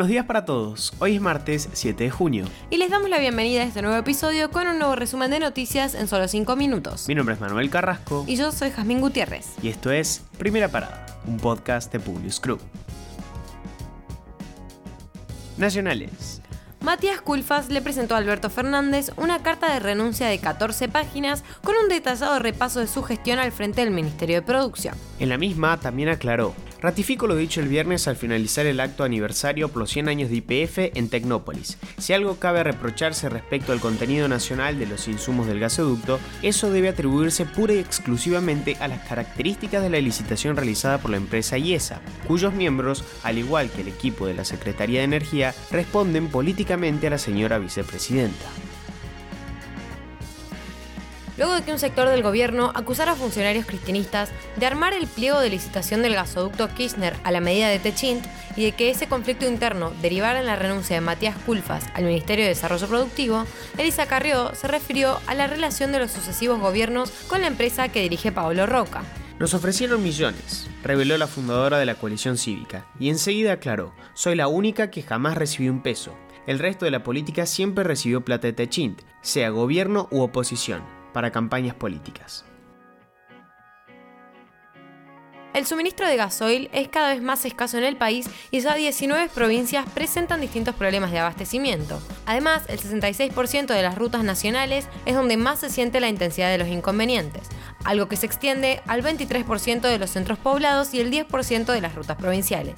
Buenos días para todos. Hoy es martes 7 de junio. Y les damos la bienvenida a este nuevo episodio con un nuevo resumen de noticias en solo 5 minutos. Mi nombre es Manuel Carrasco. Y yo soy Jazmín Gutiérrez. Y esto es Primera Parada, un podcast de Publius Crew. Nacionales. Matías Culfas le presentó a Alberto Fernández una carta de renuncia de 14 páginas con un detallado repaso de su gestión al frente del Ministerio de Producción. En la misma también aclaró, ratifico lo dicho el viernes al finalizar el acto aniversario por los 100 años de IPF en Tecnópolis. Si algo cabe reprocharse respecto al contenido nacional de los insumos del gasoducto, eso debe atribuirse pura y exclusivamente a las características de la licitación realizada por la empresa IESA, cuyos miembros, al igual que el equipo de la Secretaría de Energía, responden políticamente a la señora vicepresidenta. Luego de que un sector del gobierno acusara a funcionarios cristianistas de armar el pliego de licitación del gasoducto Kirchner a la medida de Techint y de que ese conflicto interno derivara en la renuncia de Matías Culfas al Ministerio de Desarrollo Productivo, Elisa Carrió se refirió a la relación de los sucesivos gobiernos con la empresa que dirige Pablo Roca. Nos ofrecieron millones, reveló la fundadora de la coalición cívica, y enseguida aclaró, soy la única que jamás recibió un peso. El resto de la política siempre recibió plata de Techint, sea gobierno u oposición, para campañas políticas. El suministro de gasoil es cada vez más escaso en el país y ya 19 provincias presentan distintos problemas de abastecimiento. Además, el 66% de las rutas nacionales es donde más se siente la intensidad de los inconvenientes, algo que se extiende al 23% de los centros poblados y el 10% de las rutas provinciales.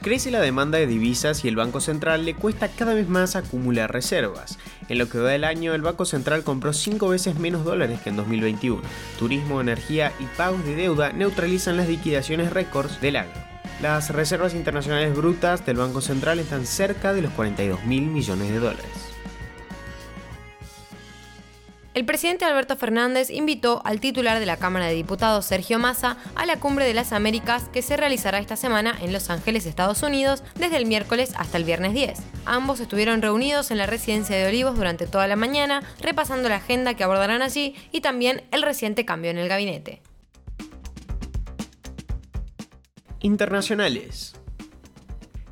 Crece la demanda de divisas y el Banco Central le cuesta cada vez más acumular reservas. En lo que va del año, el Banco Central compró 5 veces menos dólares que en 2021. Turismo, energía y pagos de deuda neutralizan las liquidaciones récords del año. Las reservas internacionales brutas del Banco Central están cerca de los 42 mil millones de dólares. El presidente Alberto Fernández invitó al titular de la Cámara de Diputados, Sergio Massa, a la Cumbre de las Américas que se realizará esta semana en Los Ángeles, Estados Unidos, desde el miércoles hasta el viernes 10. Ambos estuvieron reunidos en la residencia de Olivos durante toda la mañana, repasando la agenda que abordarán allí y también el reciente cambio en el gabinete. Internacionales.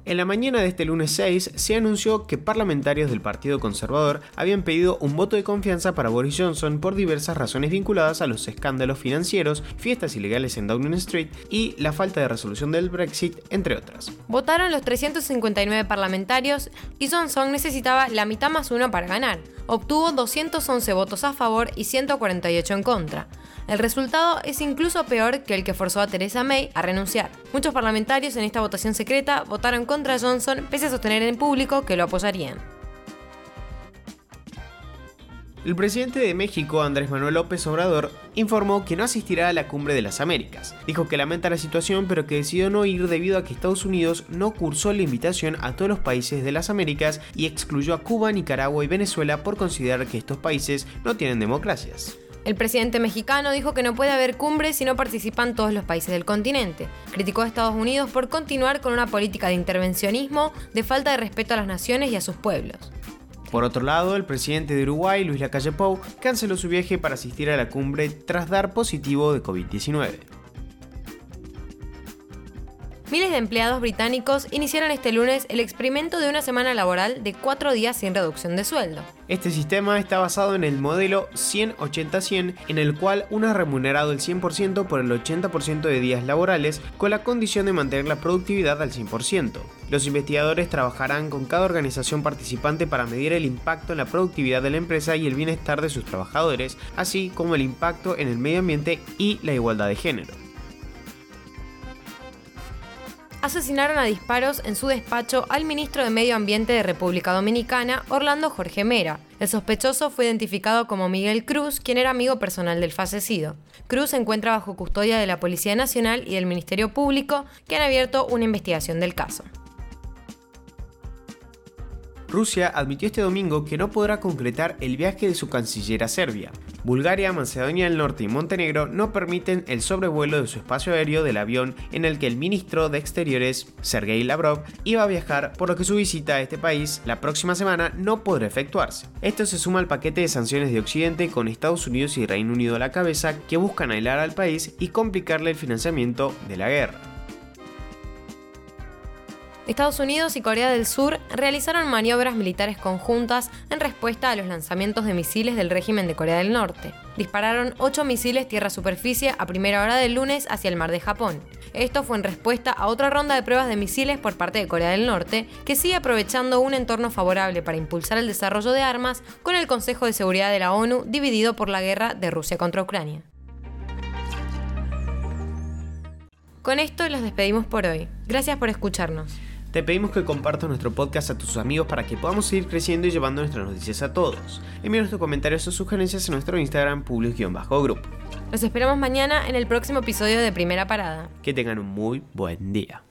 En la mañana de este lunes 6 se anunció que parlamentarios del Partido Conservador habían pedido un voto de confianza para Boris Johnson por diversas razones vinculadas a los escándalos financieros, fiestas ilegales en Downing Street y la falta de resolución del Brexit, entre otras. Votaron los 359 parlamentarios y Johnson necesitaba la mitad más uno para ganar. Obtuvo 211 votos a favor y 148 en contra. El resultado es incluso peor que el que forzó a Theresa May a renunciar. Muchos parlamentarios en esta votación secreta votaron contra Johnson pese a sostener en público que lo apoyarían. El presidente de México, Andrés Manuel López Obrador, informó que no asistirá a la cumbre de las Américas. Dijo que lamenta la situación pero que decidió no ir debido a que Estados Unidos no cursó la invitación a todos los países de las Américas y excluyó a Cuba, Nicaragua y Venezuela por considerar que estos países no tienen democracias. El presidente mexicano dijo que no puede haber cumbre si no participan todos los países del continente. Criticó a Estados Unidos por continuar con una política de intervencionismo, de falta de respeto a las naciones y a sus pueblos. Por otro lado, el presidente de Uruguay, Luis Lacalle Pou, canceló su viaje para asistir a la cumbre tras dar positivo de COVID-19. Miles de empleados británicos iniciaron este lunes el experimento de una semana laboral de cuatro días sin reducción de sueldo. Este sistema está basado en el modelo 100-80-100, en el cual uno es remunerado el 100% por el 80% de días laborales, con la condición de mantener la productividad al 100%. Los investigadores trabajarán con cada organización participante para medir el impacto en la productividad de la empresa y el bienestar de sus trabajadores, así como el impacto en el medio ambiente y la igualdad de género asesinaron a disparos en su despacho al ministro de Medio Ambiente de República Dominicana, Orlando Jorge Mera. El sospechoso fue identificado como Miguel Cruz, quien era amigo personal del fallecido. Cruz se encuentra bajo custodia de la Policía Nacional y del Ministerio Público, que han abierto una investigación del caso. Rusia admitió este domingo que no podrá concretar el viaje de su canciller a Serbia. Bulgaria, Macedonia del Norte y Montenegro no permiten el sobrevuelo de su espacio aéreo del avión en el que el ministro de Exteriores, Sergei Lavrov, iba a viajar, por lo que su visita a este país la próxima semana no podrá efectuarse. Esto se suma al paquete de sanciones de Occidente con Estados Unidos y Reino Unido a la cabeza que buscan aislar al país y complicarle el financiamiento de la guerra. Estados Unidos y Corea del Sur realizaron maniobras militares conjuntas en respuesta a los lanzamientos de misiles del régimen de Corea del Norte. Dispararon ocho misiles tierra-superficie a primera hora del lunes hacia el mar de Japón. Esto fue en respuesta a otra ronda de pruebas de misiles por parte de Corea del Norte, que sigue aprovechando un entorno favorable para impulsar el desarrollo de armas con el Consejo de Seguridad de la ONU dividido por la guerra de Rusia contra Ucrania. Con esto los despedimos por hoy. Gracias por escucharnos. Te pedimos que compartas nuestro podcast a tus amigos para que podamos seguir creciendo y llevando nuestras noticias a todos. Envíanos tus comentarios o sugerencias en nuestro Instagram public-grupo. Los esperamos mañana en el próximo episodio de Primera Parada. Que tengan un muy buen día.